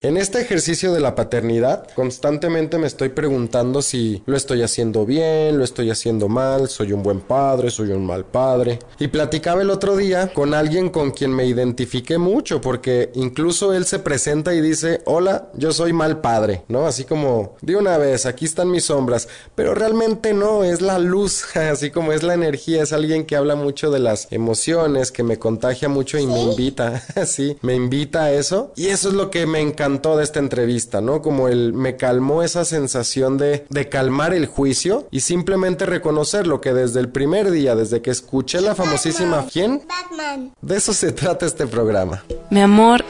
En este ejercicio de la paternidad, constantemente me estoy preguntando si lo estoy haciendo bien, lo estoy haciendo mal, soy un buen padre, soy un mal padre. Y platicaba el otro día con alguien con quien me identifiqué mucho, porque incluso él se presenta y dice, hola, yo soy mal padre, ¿no? Así como, de una vez, aquí están mis sombras, pero realmente no, es la luz, así como es la energía, es alguien que habla mucho de las emociones, que me contagia mucho y me invita, sí, me invita a eso. Y eso es lo que me encanta toda esta entrevista, ¿no? Como el me calmó esa sensación de, de calmar el juicio y simplemente reconocer lo que desde el primer día, desde que escuché la famosísima ¿Quién? Batman. De eso se trata este programa. Mi amor,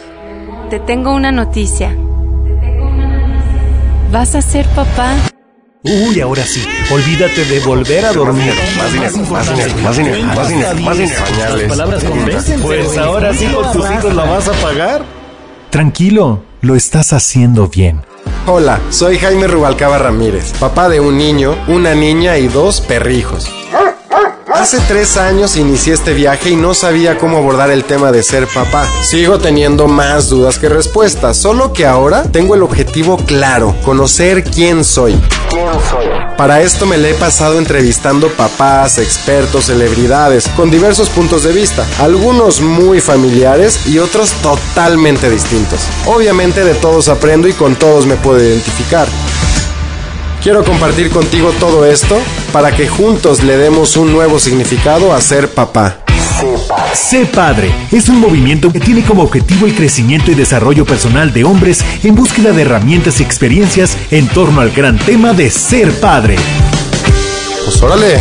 te tengo una noticia. ¿Vas a ser papá? Uy, ahora sí, olvídate de volver a dormir. Más dinero, más dinero, más dinero, más dinero, más dinero. Las palabras convencen. Pues ahora sí con tus hijos la vas a pagar. Tranquilo, lo estás haciendo bien. Hola, soy Jaime Rubalcaba Ramírez, papá de un niño, una niña y dos perrijos. Hace tres años inicié este viaje y no sabía cómo abordar el tema de ser papá. Sigo teniendo más dudas que respuestas, solo que ahora tengo el objetivo claro, conocer quién soy. Para esto me le he pasado entrevistando papás, expertos, celebridades, con diversos puntos de vista, algunos muy familiares y otros totalmente distintos. Obviamente de todos aprendo y con todos me puedo identificar. Quiero compartir contigo todo esto para que juntos le demos un nuevo significado a ser papá. Sé Padre es un movimiento que tiene como objetivo el crecimiento y desarrollo personal de hombres en búsqueda de herramientas y experiencias en torno al gran tema de ser padre. Pues órale.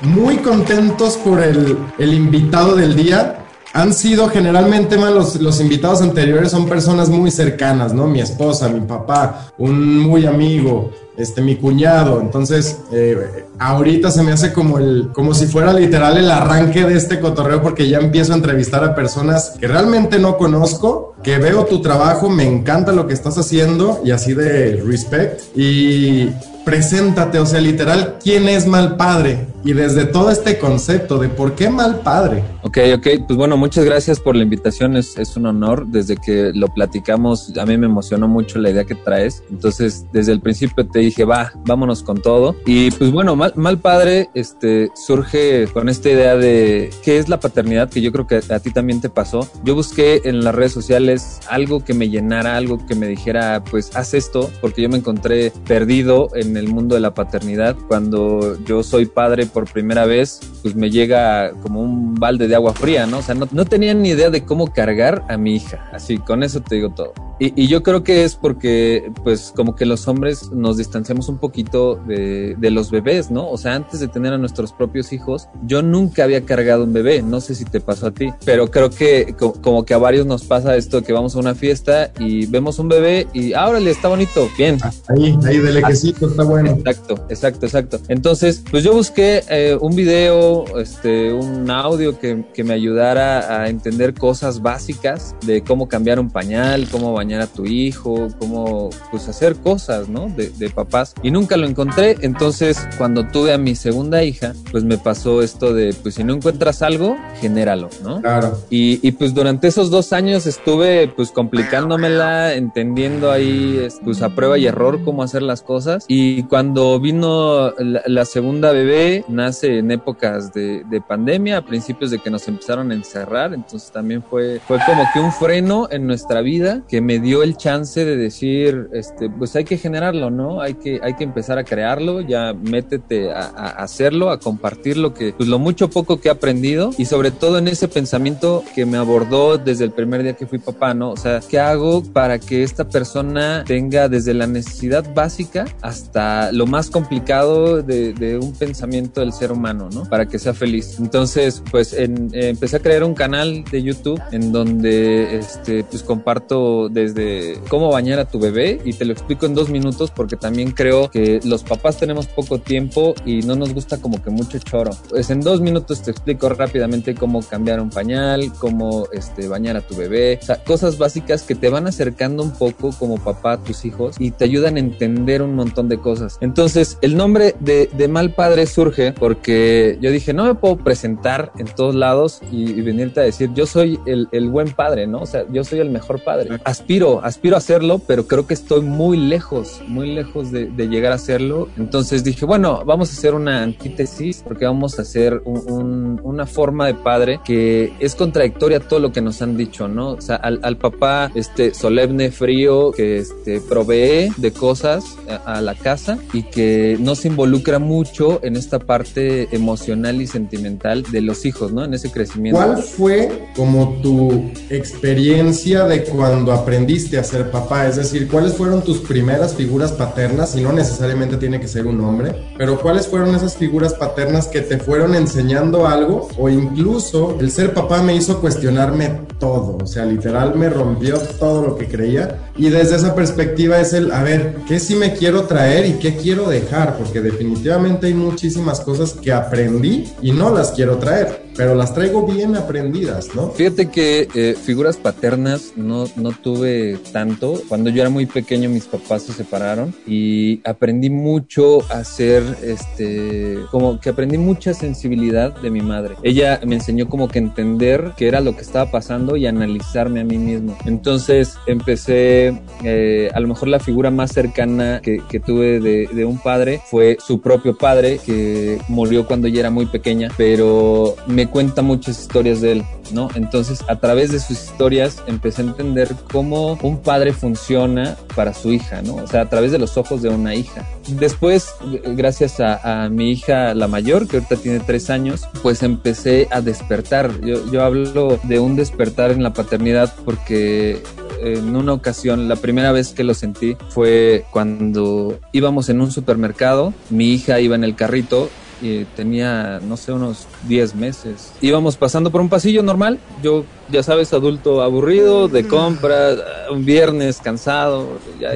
Muy contentos por el, el invitado del día han sido generalmente más los, los, invitados anteriores son personas muy cercanas, ¿no? Mi esposa, mi papá, un muy amigo, este, mi cuñado. Entonces, eh, ahorita se me hace como el, como si fuera literal el arranque de este cotorreo porque ya empiezo a entrevistar a personas que realmente no conozco, que veo tu trabajo, me encanta lo que estás haciendo y así de respect. Y preséntate, o sea, literal, ¿quién es mal padre? Y desde todo este concepto de por qué mal padre. Ok, ok, pues bueno, muchas gracias por la invitación, es, es un honor. Desde que lo platicamos, a mí me emocionó mucho la idea que traes. Entonces, desde el principio te dije, va, vámonos con todo. Y pues bueno, mal, mal padre este, surge con esta idea de qué es la paternidad, que yo creo que a ti también te pasó. Yo busqué en las redes sociales algo que me llenara, algo que me dijera, pues haz esto, porque yo me encontré perdido en el mundo de la paternidad. Cuando yo soy padre por primera vez, pues me llega como un balde de agua fría, ¿no? O sea, no, no tenía ni idea de cómo cargar a mi hija. Así, con eso te digo todo. Y, y, yo creo que es porque, pues, como que los hombres nos distanciamos un poquito de, de, los bebés, ¿no? O sea, antes de tener a nuestros propios hijos, yo nunca había cargado un bebé. No sé si te pasó a ti, pero creo que como que a varios nos pasa esto que vamos a una fiesta y vemos un bebé y, ah, le está bonito, bien. Ahí, ahí de lejecito, está bueno. Exacto, exacto, exacto. Entonces, pues yo busqué eh, un video, este, un audio que, que me ayudara a entender cosas básicas de cómo cambiar un pañal, cómo bañar a tu hijo, cómo pues hacer cosas, ¿no? De, de, papás. Y nunca lo encontré. Entonces, cuando tuve a mi segunda hija, pues me pasó esto de, pues si no encuentras algo, genéralo, ¿no? Claro. Y, y pues durante esos dos años estuve pues complicándomela, entendiendo ahí pues a prueba y error cómo hacer las cosas. Y cuando vino la, la segunda bebé, nace en épocas de, de, pandemia, a principios de que nos empezaron a encerrar. Entonces también fue, fue como que un freno en nuestra vida que me dio el chance de decir, este, pues hay que generarlo, ¿no? Hay que, hay que empezar a crearlo, ya métete a, a hacerlo, a compartir lo que, pues lo mucho poco que he aprendido y sobre todo en ese pensamiento que me abordó desde el primer día que fui papá, ¿no? O sea, ¿qué hago para que esta persona tenga desde la necesidad básica hasta lo más complicado de, de un pensamiento del ser humano, ¿no? Para que sea feliz. Entonces, pues en, eh, empecé a crear un canal de YouTube en donde, este, pues comparto desde cómo bañar a tu bebé y te lo explico en dos minutos porque también creo que los papás tenemos poco tiempo y no nos gusta como que mucho choro. Pues en dos minutos te explico rápidamente cómo cambiar un pañal, cómo este, bañar a tu bebé, o sea, cosas básicas que te van acercando un poco como papá a tus hijos y te ayudan a entender un montón de cosas. Entonces, el nombre de, de mal padre surge porque yo dije, no me puedo presentar en todos lados y, y venirte a decir, yo soy el, el, buen padre, ¿no? O sea, yo soy el mejor padre. Aspiro aspiro, aspiro a hacerlo, pero creo que estoy muy lejos, muy lejos de, llegar a hacerlo. Entonces dije, bueno, vamos a hacer una antítesis porque vamos a hacer una forma de padre que es contradictoria a todo lo que nos han dicho, ¿no? O sea, al, papá este, solemne, frío, que este, provee de cosas a, la casa y que no se involucra mucho en esta parte emocional y sentimental de los hijos, ¿no? En ese crecimiento. ¿Cuál fue como tu experiencia de cuando aprendiste a ser papá? Es decir, ¿cuáles fueron tus primeras figuras paternas? Y no necesariamente tiene que ser un hombre, pero ¿cuáles fueron esas figuras paternas que te fueron enseñando algo? O incluso el ser papá me hizo cuestionarme todo, o sea, literal me rompió todo lo que creía. Y desde esa perspectiva es el, a ver, ¿qué sí me quiero traer y qué quiero dejar? Porque definitivamente hay muchísimas cosas que aprendí y no las quiero traer pero las traigo bien aprendidas, ¿no? Fíjate que eh, figuras paternas no, no tuve tanto. Cuando yo era muy pequeño mis papás se separaron y aprendí mucho a ser, este, como que aprendí mucha sensibilidad de mi madre. Ella me enseñó como que entender qué era lo que estaba pasando y analizarme a mí mismo. Entonces empecé, eh, a lo mejor la figura más cercana que, que tuve de, de un padre fue su propio padre que murió cuando yo era muy pequeña, pero me cuenta muchas historias de él, ¿no? Entonces, a través de sus historias empecé a entender cómo un padre funciona para su hija, ¿no? O sea, a través de los ojos de una hija. Después, gracias a, mi hija, la mayor, que ahorita tiene tres años, pues empecé a despertar. Yo, hablo de un despertar en la paternidad porque en una ocasión, la primera vez que lo sentí fue cuando íbamos en un supermercado, mi hija iba en el carrito y tenía, no sé, unos 10 meses. Íbamos pasando por un pasillo normal, yo ya sabes, adulto aburrido, de compra, un viernes cansado, ya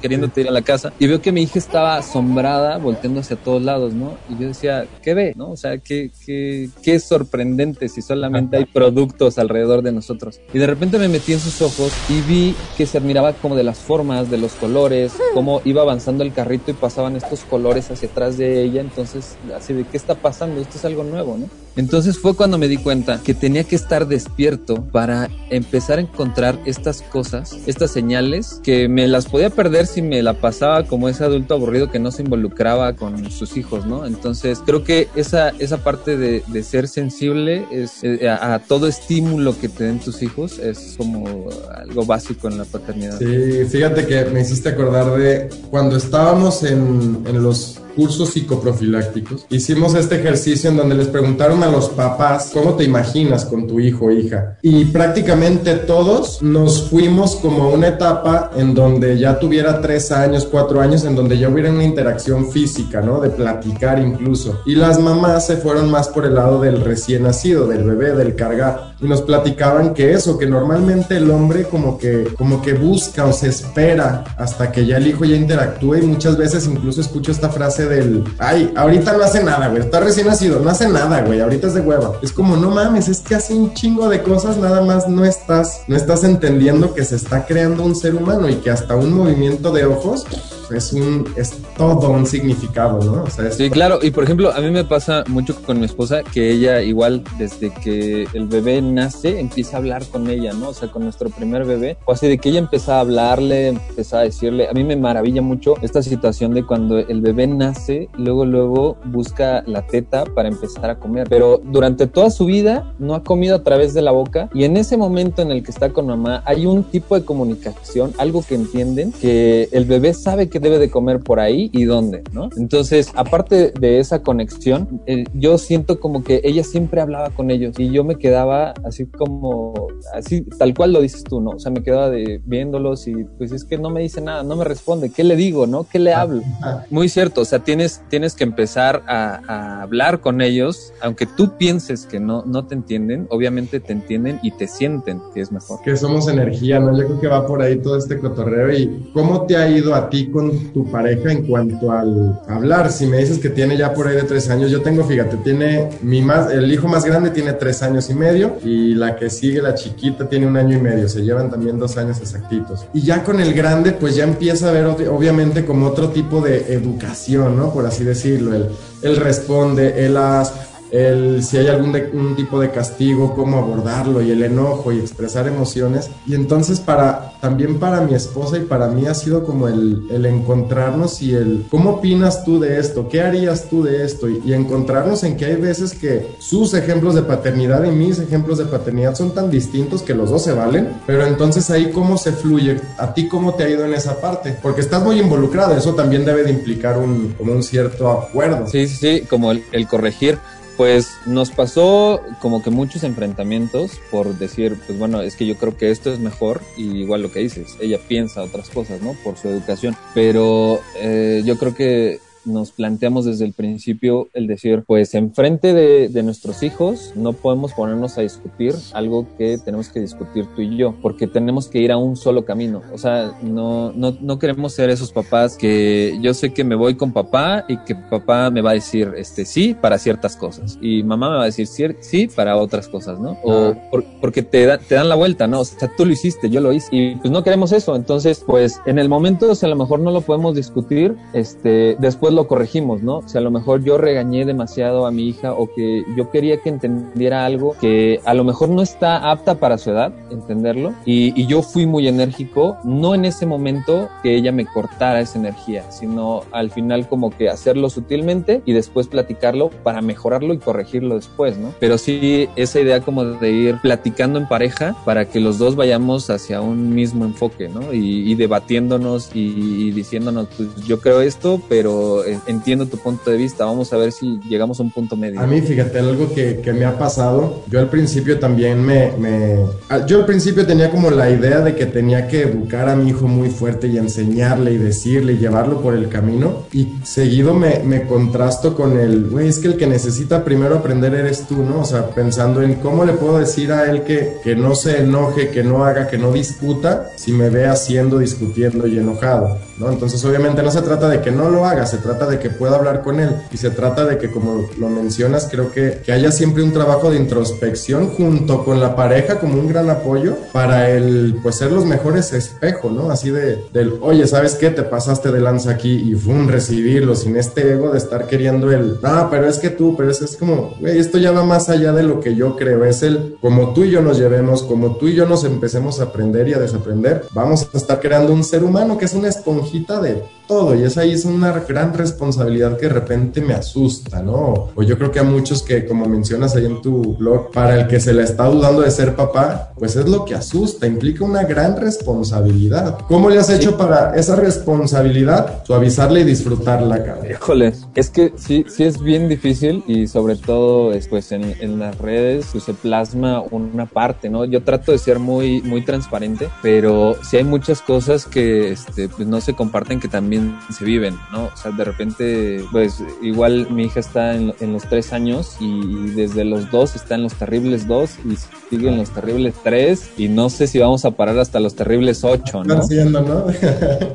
queriéndote ir a la casa, y veo que mi hija estaba asombrada, volteando hacia todos lados, ¿no? Y yo decía, ¿qué ve? ¿No? O sea, qué, qué, qué sorprendente si solamente hay productos alrededor de nosotros. Y de repente me metí en sus ojos y vi que se admiraba como de las formas, de los colores, cómo iba avanzando el carrito y pasaban estos colores hacia atrás de ella, entonces, así de, ¿qué está pasando? Esto es algo nuevo, ¿no? Entonces fue cuando me di cuenta que tenía que estar despierto para empezar a encontrar estas cosas, estas señales que me las podía perder si me la pasaba como ese adulto aburrido que no se involucraba con sus hijos, ¿no? Entonces creo que esa, esa parte de, ser sensible es, eh, a, todo estímulo que te den tus hijos es como algo básico en la paternidad. Sí, fíjate que me hiciste acordar de cuando estábamos en, en los cursos psicoprofilácticos, hicimos este ejercicio en donde les preguntaron a los papás cómo te imaginas con tu hijo o hija. Y prácticamente todos nos fuimos como a una etapa en donde ya tuviera tres años, cuatro años, en donde ya hubiera una interacción física, ¿no? De platicar incluso. Y las mamás se fueron más por el lado del recién nacido, del bebé, del cargar. Y nos platicaban que eso, que normalmente el hombre como que, como que busca o se espera hasta que ya el hijo ya interactúe y muchas veces incluso escucho esta frase del, ay, ahorita no hace nada, güey, está recién nacido, no hace nada, güey, ahorita es de hueva. Es como, no mames, es que hace un chingo de cosas, nada más no estás, no estás entendiendo que se está creando un ser humano y que hasta un movimiento de ojos es un es todo un significado, ¿no? sí, claro, y por ejemplo, a mí me pasa mucho con mi esposa que ella igual desde que el bebé nace empieza a hablar con ella, ¿no? O sea, con nuestro primer bebé, o así de que ella empieza a hablarle, empieza a decirle, a mí me maravilla mucho esta situación de cuando el bebé nace, luego luego busca la teta para empezar a comer, pero durante toda su vida no ha comido a través de la boca y en ese momento en el que está con mamá hay un tipo de comunicación, algo que entienden que el bebé sabe que debe de comer por ahí y dónde, ¿no? Entonces, aparte de esa conexión, eh, yo siento como que ella siempre hablaba con ellos y yo me quedaba así como, así tal cual lo dices tú, ¿no? O sea, me quedaba de viéndolos y pues es que no me dice nada, no me responde, ¿qué le digo, no? ¿Qué le hablo? Muy cierto, o sea, tienes, tienes que empezar a, a hablar con ellos, aunque tú pienses que no, no te entienden, obviamente te entienden y te sienten que es mejor. Que somos energía, ¿no? Yo creo que va por ahí todo este cotorreo y ¿cómo te ha ido a ti con tu pareja en cuanto al hablar. Si me dices que tiene ya por ahí de tres años, yo tengo, fíjate, tiene mi más, el hijo más grande tiene tres años y medio y la que sigue, la chiquita, tiene un año y medio. Se llevan también dos años exactitos. Y ya con el grande, pues ya empieza a ver obviamente como otro tipo de educación, ¿no? Por así decirlo. Él, responde, él las el si hay algún de- un tipo de castigo, cómo abordarlo y el enojo y expresar emociones. Y entonces para también para mi esposa y para mí ha sido como el, el encontrarnos y el cómo opinas tú de esto, qué harías tú de esto y, y encontrarnos en que hay veces que sus ejemplos de paternidad y mis ejemplos de paternidad son tan distintos que los dos se valen, pero entonces ahí cómo se fluye, a ti cómo te ha ido en esa parte, porque estás muy involucrado, eso también debe de implicar un, como un cierto acuerdo. Sí, sí, sí, como el, el corregir. Pues nos pasó como que muchos enfrentamientos por decir, pues bueno, es que yo creo que esto es mejor y igual lo que dices, ella piensa otras cosas, ¿no? Por su educación. Pero eh, yo creo que nos planteamos desde el principio el decir, pues enfrente de, de nuestros hijos no podemos ponernos a discutir algo que tenemos que discutir tú y yo, porque tenemos que ir a un solo camino. O sea, no, no, no queremos ser esos papás que yo sé que me voy con papá y que papá me va a decir este sí para ciertas cosas y mamá me va a decir sí para otras cosas, ¿no? O por- porque te, da- te dan la vuelta, ¿no? O sea, tú lo hiciste, yo lo hice y pues no queremos eso. Entonces, pues en el momento, si a lo mejor no lo podemos discutir, este, después lo corregimos, ¿no? Si a lo mejor yo regañé demasiado a mi hija o que yo quería que entendiera algo que a lo mejor no está apta para su edad, entenderlo, y, y yo fui muy enérgico, no en ese momento que ella me cortara esa energía, sino al final como que hacerlo sutilmente y después platicarlo para mejorarlo y corregirlo después, ¿no? Pero sí, esa idea como de ir platicando en pareja para que los dos vayamos hacia un mismo enfoque, ¿no? Y, y debatiéndonos y, y diciéndonos, pues yo creo esto, pero entiendo tu punto de vista, vamos a ver si llegamos a un punto medio. A mí, fíjate, algo que, que me ha pasado, yo al principio también me, me... ah, Yo al principio tenía como la idea de que tenía que educar a mi hijo muy fuerte y enseñarle y decirle y llevarlo por el camino. Y seguido me, me contrasto con el, güey, es que el que necesita primero aprender eres tú, ¿no? O sea, pensando en cómo le puedo decir a él que, que no se enoje, que no haga, que no discuta, si me ve haciendo, discutiendo y enojado, ¿no? Entonces, obviamente no se trata de que no lo haga, se trata de que pueda hablar con él y se trata de que, como lo mencionas, creo que, que haya siempre un trabajo de introspección junto con la pareja como un gran apoyo para el, pues, ser los mejores espejo, ¿no? Así de, del, oye, ¿sabes qué? Te pasaste de lanza aquí y fue recibirlo sin este ego de estar queriendo el, ah, pero es que tú, pero es, es como, güey, esto ya va más allá de lo que yo creo, es el, como tú y yo nos llevemos, como tú y yo nos empecemos a aprender y a desaprender, vamos a estar creando un ser humano que es una esponjita de todo y esa ahí es una gran responsabilidad que de repente me asusta, ¿no? O yo creo que a muchos que como mencionas ahí en tu blog, para el que se le está dudando de ser papá, pues es lo que asusta, implica una gran responsabilidad. ¿Cómo le has hecho para esa responsabilidad suavizarla y disfrutarla, cabrón? Híjole, es que sí, sí es bien difícil y sobre todo es, pues en, en las redes pues, se plasma una parte, ¿no? Yo trato de ser muy, muy transparente, pero sí hay muchas cosas que este, pues, no se comparten que también se viven, ¿no? O sea, de repente, pues igual mi hija está en, en los tres años y, y desde los dos está en los terribles dos y sigue en los terribles tres y no sé si vamos a parar hasta los terribles ocho, ¿no? Siendo, ¿no?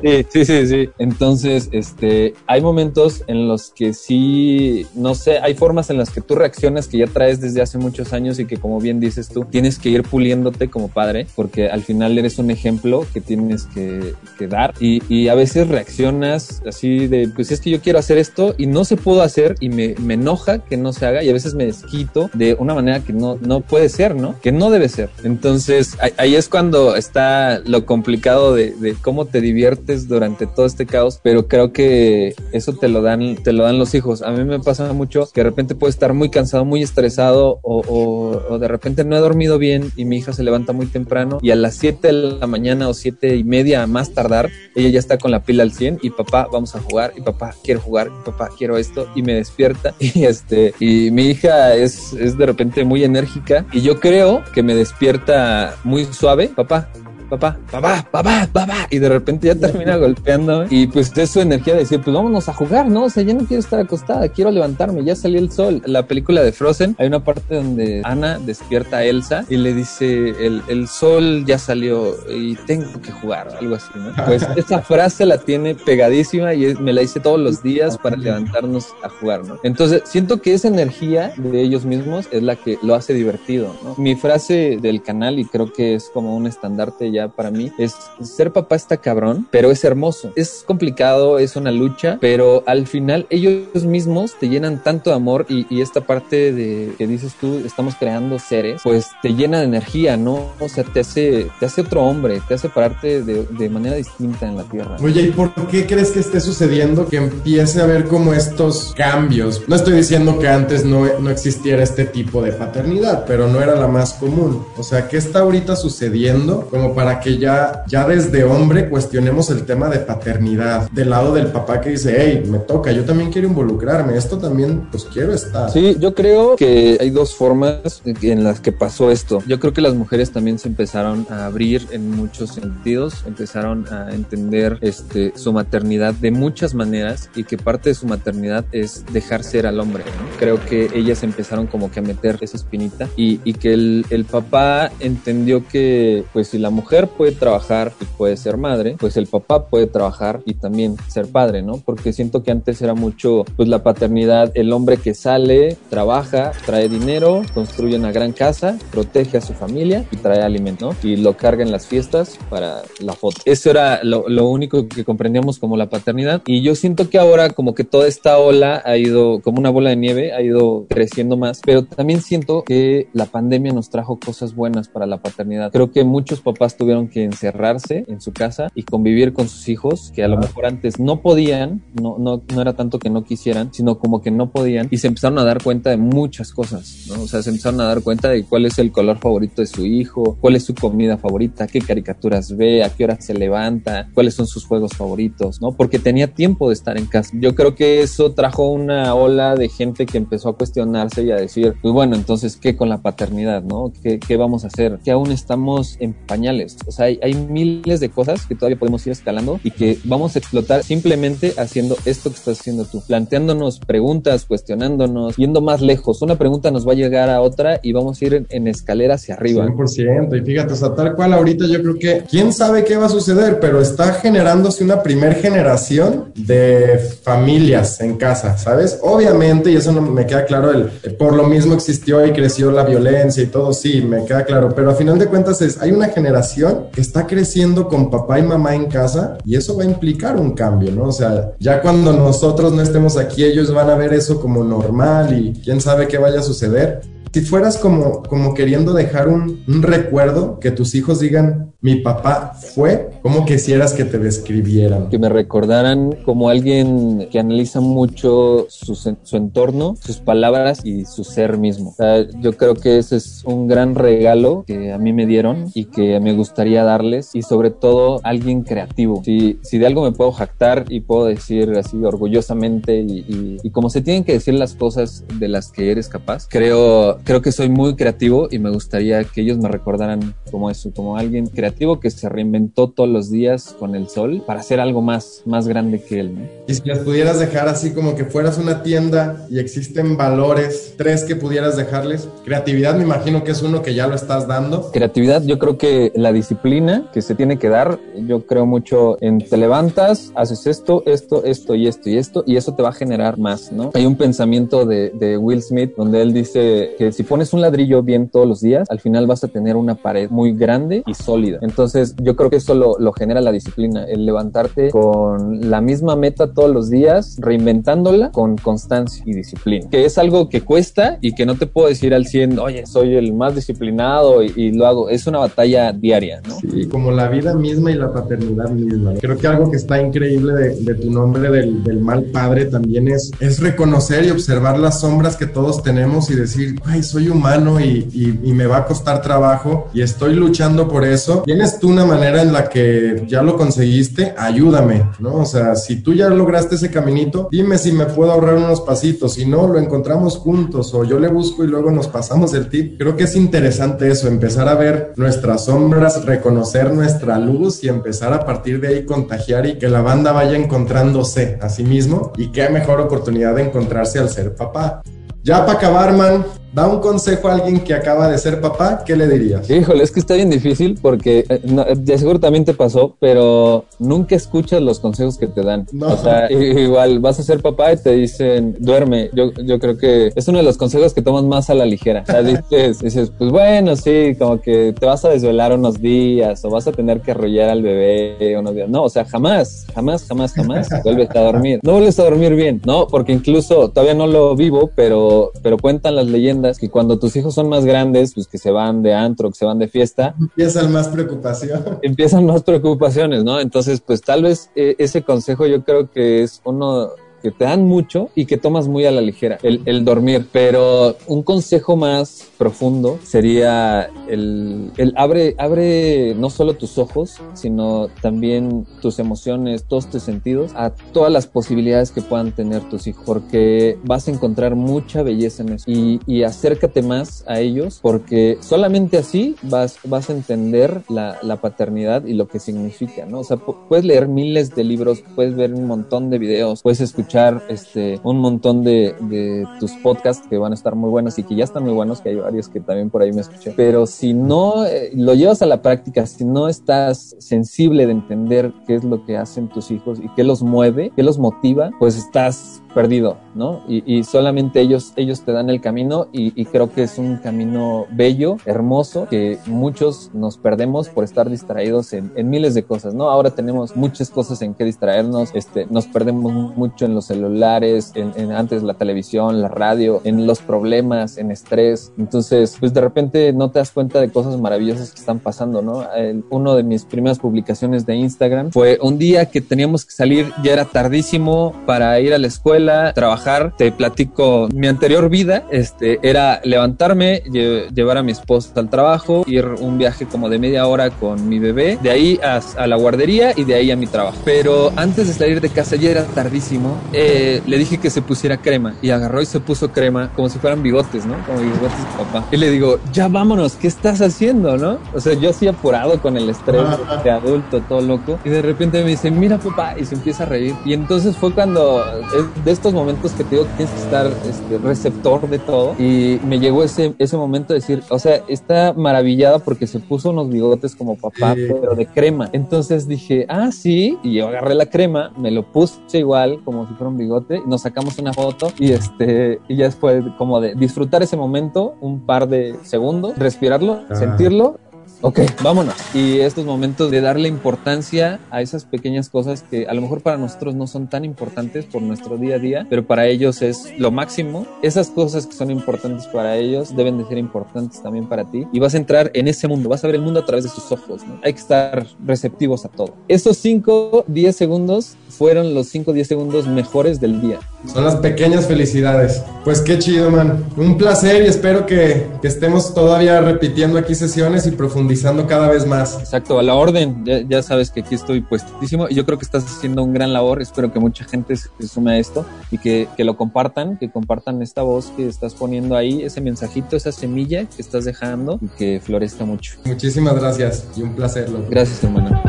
Sí, sí, sí, sí. Entonces, este, hay momentos en los que sí, no sé, hay formas en las que tú reaccionas que ya traes desde hace muchos años y que como bien dices tú, tienes que ir puliéndote como padre, porque al final eres un ejemplo que tienes que, dar y, a veces reaccionas así de, pues es que yo quiero hacer esto y no se pudo hacer y me, me enoja que no se haga y a veces me desquito de una manera que no, no puede ser, ¿no? Que no debe ser. Entonces, ahí, es cuando está lo complicado de, cómo te diviertes durante todo este caos, pero creo que eso te lo dan, dan los hijos. A mí me pasa mucho que de repente puedo estar muy cansado, muy estresado o, o, o de repente no he dormido bien y mi hija se levanta muy temprano y a las 7 de la mañana o siete y media más tardar, ella ya está con la pila al 100 y papá, vamos a jugar y papá, quiero jugar, y papá, quiero esto y me despierta y este, y mi hija es, es de repente muy enérgica y yo creo que me despierta muy suave, papá, papá, papá, papá, papá, y de repente ya termina golpeándome. Y pues es su energía de decir, pues vámonos a jugar, ¿no? O sea, ya no quiero estar acostada, quiero levantarme, ya salió el sol. La película de Frozen, hay una parte donde Ana despierta a Elsa y le dice, el, el sol ya salió y tengo que jugar, algo así, ¿no? Pues esa frase la tiene pegadísima y me la hice todos los días para levantarnos a jugar, ¿no? Entonces, siento que esa energía de ellos mismos es la que lo hace divertido, ¿no? Mi frase del canal, y creo que es como un estandarte ya ya para mí, es ser papá está cabrón, pero es hermoso. Es complicado, es una lucha, pero al final ellos mismos te llenan tanto de amor y, y esta parte de que dices tú, estamos creando seres, pues te llena de energía, ¿no? O sea, te hace, te hace otro hombre, te hace pararte de, de manera distinta en la tierra. Oye, ¿y por qué crees que esté sucediendo que empiece a haber como estos cambios? No estoy diciendo que antes no, no existiera este tipo de paternidad, pero no era la más común. O sea, ¿qué está ahorita sucediendo como para que ya, ya desde hombre cuestionemos el tema de paternidad? Del lado del papá que dice, hey, me toca, yo también quiero involucrarme, esto también, pues quiero estar. Sí, yo creo que hay dos formas en las que pasó esto. Yo creo que las mujeres también se empezaron a abrir en muchos sentidos, empezaron a entender este, su maternidad de muchas maneras y que parte de su maternidad es dejar ser al hombre. ¿no? Creo que ellas empezaron como que a meter esa espinita y, y que el, el, papá entendió que pues si la mujer puede trabajar y puede ser madre, pues el papá puede trabajar y también ser padre, ¿no? Porque siento que antes era mucho pues la paternidad, el hombre que sale, trabaja, trae dinero, construye una gran casa, protege a su familia y trae alimento, ¿no? Y lo carga en las fiestas para la foto. Eso era lo, lo único que comprendíamos como la paternidad y yo siento que ahora como que toda esta ola ha ido como una bola de nieve, ha ido creciendo más, pero también siento que la pandemia nos trajo cosas buenas para la paternidad. Creo que muchos papás tuvieron que encerrarse en su casa y convivir con sus hijos, que a lo mejor antes no podían, no, no, no era tanto que no quisieran, sino como que no podían y se empezaron a dar cuenta de muchas cosas, ¿no? O sea, se empezaron a dar cuenta de cuál es el color favorito de su hijo, cuál es su comida favorita, qué caricaturas ve, a qué hora se levanta, cuáles son sus juegos favoritos, ¿no? Porque tenía tiempo de estar en casa. Yo creo que eso trajo una ola de gente que empezó a cuestionarse y a decir, pues bueno, entonces, ¿qué con la paternidad, no? ¿Qué, qué vamos a hacer? Que aún estamos en pañales. O sea, hay, hay, miles de cosas que todavía podemos ir escalando y que vamos a explotar simplemente haciendo esto que estás haciendo tú, planteándonos preguntas, cuestionándonos, yendo más lejos. Una pregunta nos va a llegar a otra y vamos a ir en, en escalera hacia arriba. 100%. Y fíjate, o sea, tal cual ahorita yo creo que quién sabe qué va a suceder, pero está generándose una primer generación de familias en casa, ¿sabes? Obviamente, y eso no me queda claro, el, por lo mismo existió y creció la violencia y todo, sí, me queda claro, pero a final de cuentas es, hay una generación que está creciendo con papá y mamá en casa y eso va a implicar un cambio, ¿no? O sea, ya cuando nosotros no estemos aquí, ellos van a ver eso como normal y quién sabe qué vaya a suceder. Si fueras como, como queriendo dejar un recuerdo, que tus hijos digan, mi papá fue, ¿cómo quisieras que te describieran? Que me recordaran como alguien que analiza mucho su, entorno, sus palabras y su ser mismo. Yo creo que ese es un gran regalo que a mí me dieron y que me gustaría darles y sobre todo alguien creativo. Si, si de algo me puedo jactar y puedo decir así orgullosamente y, y, y como se tienen que decir las cosas de las que eres capaz, creo creo que soy muy creativo y me gustaría que ellos me recordaran como eso, como alguien creativo que se reinventó todos los días con el sol para hacer algo más, más grande que él. ¿no? Y si las pudieras dejar así como que fueras una tienda y existen valores, tres que pudieras dejarles. Creatividad me imagino que es uno que ya lo estás dando. Creatividad, yo creo que la disciplina que se tiene que dar, yo creo mucho en te levantas, haces esto, esto, esto y esto y esto y eso te va a generar más, ¿no? Hay un pensamiento de, de Will Smith donde él dice que si pones un ladrillo bien todos los días, al final vas a tener una pared muy grande y sólida. Entonces, yo creo que eso lo, lo, genera la disciplina, el levantarte con la misma meta todos los días, reinventándola con constancia y disciplina, que es algo que cuesta y que no te puedo decir al 100, oye, soy el más disciplinado y, y lo hago. Es una batalla diaria, ¿no? Sí, como la vida misma y la paternidad misma. Creo que algo que está increíble de, de tu nombre del, del, mal padre también es, es reconocer y observar las sombras que todos tenemos y decir, ay, soy humano y, y, y, me va a costar trabajo y estoy luchando por eso. Tienes tú una manera en la que ya lo conseguiste, ayúdame, ¿no? O sea, si tú ya lograste ese caminito, dime si me puedo ahorrar unos pasitos, si no, lo encontramos juntos o yo le busco y luego nos pasamos el tip. Creo que es interesante eso, empezar a ver nuestras sombras, reconocer nuestra luz y empezar a partir de ahí contagiar y que la banda vaya encontrándose a sí mismo y qué mejor oportunidad de encontrarse al ser papá. Ya para acabar, man, da un consejo a alguien que acaba de ser papá, ¿qué le dirías? Híjole, es que está bien difícil porque eh, no, de seguro también te pasó, pero nunca escuchas los consejos que te dan. No. O sea, igual vas a ser papá y te dicen, duerme. Yo, yo creo que es uno de los consejos que tomas más a la ligera. O sea, dices, dices, pues bueno, sí, como que te vas a desvelar unos días o vas a tener que arrollar al bebé unos días. No, o sea, jamás, jamás, jamás, jamás vuelves a dormir. No vuelves a dormir bien, ¿no? Porque incluso todavía no lo vivo, pero, pero cuentan las leyendas que cuando tus hijos son más grandes, pues que se van de antro, que se van de fiesta, Empieza más preocupación. empiezan más preocupaciones, ¿no? Entonces, pues tal vez eh, ese consejo yo creo que es uno que te dan mucho y que tomas muy a la ligera, el, el dormir. Pero un consejo más profundo sería el, el abre, abre no solo tus ojos, sino también tus emociones, todos tus sentidos, a todas las posibilidades que puedan tener tus hijos, porque vas a encontrar mucha belleza en eso. Y, y acércate más a ellos, porque solamente así vas, vas a entender la, la paternidad y lo que significa, ¿no? O sea, pu- puedes leer miles de libros, puedes ver un montón de videos, puedes escuchar este, un montón de, de tus podcasts que van a estar muy buenos y que ya están muy buenos, que hay varios que también por ahí me escuché. Pero si no eh, lo llevas a la práctica, si no estás sensible de entender qué es lo que hacen tus hijos y qué los mueve, qué los motiva, pues estás perdido, ¿no? Y, y solamente ellos, ellos te dan el camino y, y creo que es un camino bello, hermoso, que muchos nos perdemos por estar distraídos en, en miles de cosas, ¿no? Ahora tenemos muchas cosas en que distraernos, este, nos perdemos mucho en los celulares, en, en antes la televisión, la radio, en los problemas, en estrés. Entonces, pues de repente no te das cuenta de cosas maravillosas que están pasando, ¿no? El- uno de mis primeras publicaciones de Instagram fue un día que teníamos que salir, ya era tardísimo para ir a la escuela, trabajar. Te platico mi anterior vida, este, era levantarme, lle- llevar a mi esposa al trabajo, ir un viaje como de media hora con mi bebé, de ahí a, a la guardería y de ahí a mi trabajo. Pero antes de salir de casa ya era tardísimo, eh, le dije que se pusiera crema y agarró y se puso crema como si fueran bigotes, ¿no? Como bigotes de papá. Y le digo, ya vámonos, ¿qué estás haciendo, no? O sea, yo así apurado con el estrés de adulto, todo loco. Y de repente me dice, mira papá, y se empieza a reír. Y entonces fue cuando, es de estos momentos que te digo que tienes que estar este, receptor de todo. Y me llegó ese, ese momento de decir, o sea, está maravillada porque se puso unos bigotes como papá, Sí. pero de crema. Entonces dije, ah, sí. Y yo agarré la crema, me lo puse igual, como si un bigote. Nos sacamos una foto y este, y ya después como de disfrutar ese momento, un par de segundos, respirarlo, Ah. sentirlo Ok, vámonos. Y estos momentos de darle importancia a esas pequeñas cosas que a lo mejor para nosotros no son tan importantes por nuestro día a día, pero para ellos es lo máximo. Esas cosas que son importantes para ellos deben de ser importantes también para ti. Y vas a entrar en ese mundo, vas a ver el mundo a través de sus ojos. ¿no? Hay que estar receptivos a todo. Esos 5, 10 segundos fueron los 5, 10 segundos mejores del día. Son las pequeñas felicidades. Pues qué chido, man. Un placer y espero que, que estemos todavía repitiendo aquí sesiones y profundizando cada vez más. Exacto, a la orden. Ya, ya sabes que aquí estoy puestísimo y yo creo que estás haciendo un gran labor. Espero que mucha gente se se sume a esto y que, que lo compartan, que compartan esta voz que estás poniendo ahí, ese mensajito, esa semilla que estás dejando y que florezca mucho. Muchísimas gracias y un placer, loco. Gracias, hermano.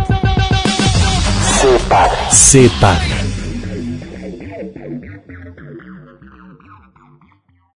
Sé padre.